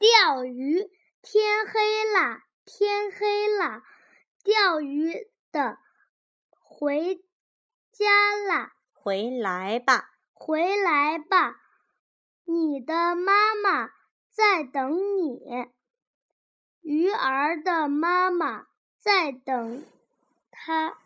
钓鱼。天黑了，天黑了，钓鱼的回家啦。回来吧，回来吧，你的妈妈在等你。鱼儿的妈妈在等他。